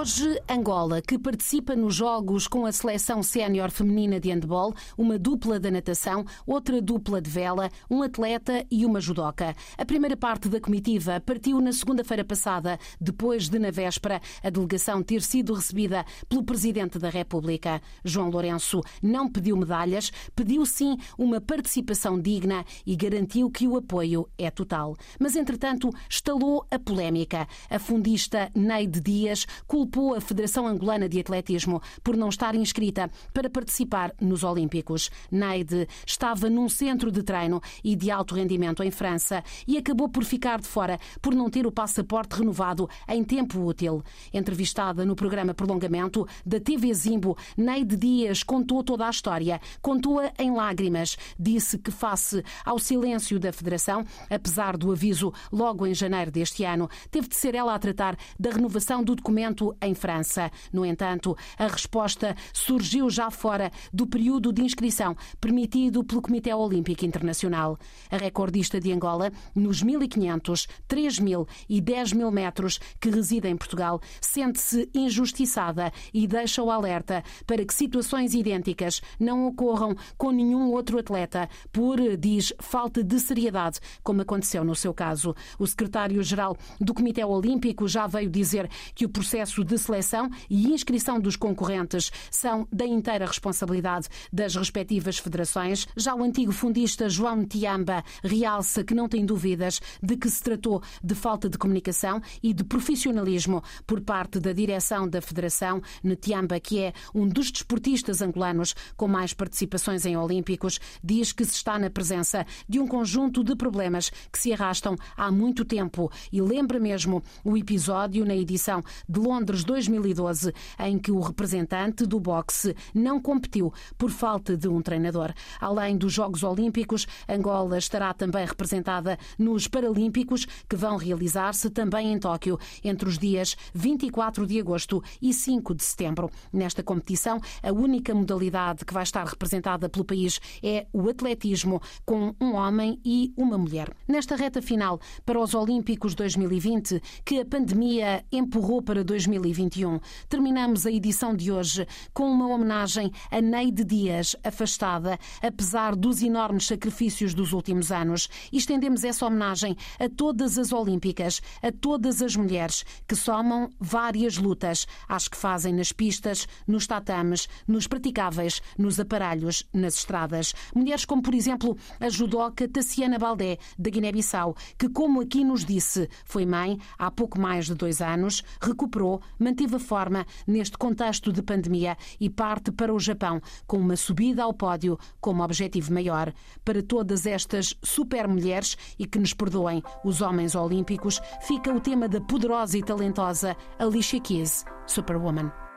Hoje, Angola, que participa nos Jogos com a seleção sénior feminina de handball, uma dupla da natação, outra dupla de vela, um atleta e uma judoca. A primeira parte da comitiva partiu na segunda-feira passada, depois de, na véspera, a delegação ter sido recebida pelo Presidente da República. João Lourenço não pediu medalhas, pediu sim uma participação digna e garantiu que o apoio é total. Mas, entretanto, estalou a polémica. A fundista Neide Dias culpou a Federação Angolana de Atletismo por não estar inscrita para participar nos Olímpicos. Neide estava num centro de treino e de alto rendimento em França e acabou por ficar de fora por não ter o passaporte renovado em tempo útil. Entrevistada no programa Prolongamento da TV Zimbo, Neide Dias contou toda a história, contou-a em lágrimas, disse que face ao silêncio da Federação, apesar do aviso logo em janeiro deste ano, teve de ser ela a tratar da renovação do documento em França. No entanto, a resposta surgiu já fora do período de inscrição permitido pelo Comitê Olímpico Internacional. A recordista de Angola, nos 1.500, 3.000 e 10.000 metros que reside em Portugal, sente-se injustiçada e deixa o alerta para que situações idênticas não ocorram com nenhum outro atleta por, diz, falta de seriedade, como aconteceu no seu caso. O secretário-geral do Comitê Olímpico já veio dizer que o processo de seleção e inscrição dos concorrentes são da inteira responsabilidade das respectivas federações. Já o antigo fundista João Tiamba realça que não tem dúvidas de que se tratou de falta de comunicação e de profissionalismo por parte da direção da Federação. Netiamba, que é um dos desportistas angolanos com mais participações em Olímpicos, diz que se está na presença de um conjunto de problemas que se arrastam há muito tempo e lembra mesmo o episódio na edição de Londres 2012, em que o representante do boxe não competiu por falta de um treinador. Além dos Jogos Olímpicos, Angola estará também representada nos Paralímpicos, que vão realizar-se também em Tóquio entre os dias 24 de agosto e 5 de setembro. Nesta competição, a única modalidade que vai estar representada pelo país é o atletismo, com um homem e uma mulher. Nesta reta final para os Olímpicos 2020, que a pandemia empurrou para 2021. Terminamos a edição de hoje com uma homenagem a Neide Dias, afastada, apesar dos enormes sacrifícios dos últimos anos. Estendemos essa homenagem a todas as Olímpicas, a todas as mulheres que somam várias lutas, às que fazem nas pistas, nos tatames, nos praticáveis, nos aparelhos, nas estradas. Mulheres como, por exemplo, a judoca Tassiana Baldé, da Guiné-Bissau, que, como aqui nos disse, foi mãe há pouco mais de dois anos, recuperou, manteve a forma neste contexto de pandemia e parte para o Japão com uma subida ao pódio como objetivo maior. Para todas estas super mulheres e que nos perdoem os homens olímpicos, fica o tema da poderosa e talentosa Alicia Keys, Superwoman.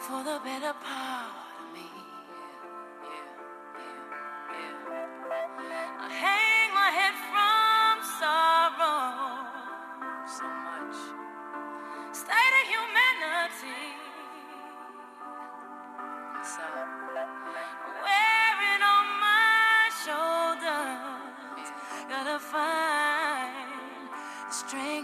For the better part of me. I hang my head from sorrow so much. State of humanity. So, wearing on my shoulders, gotta find strength.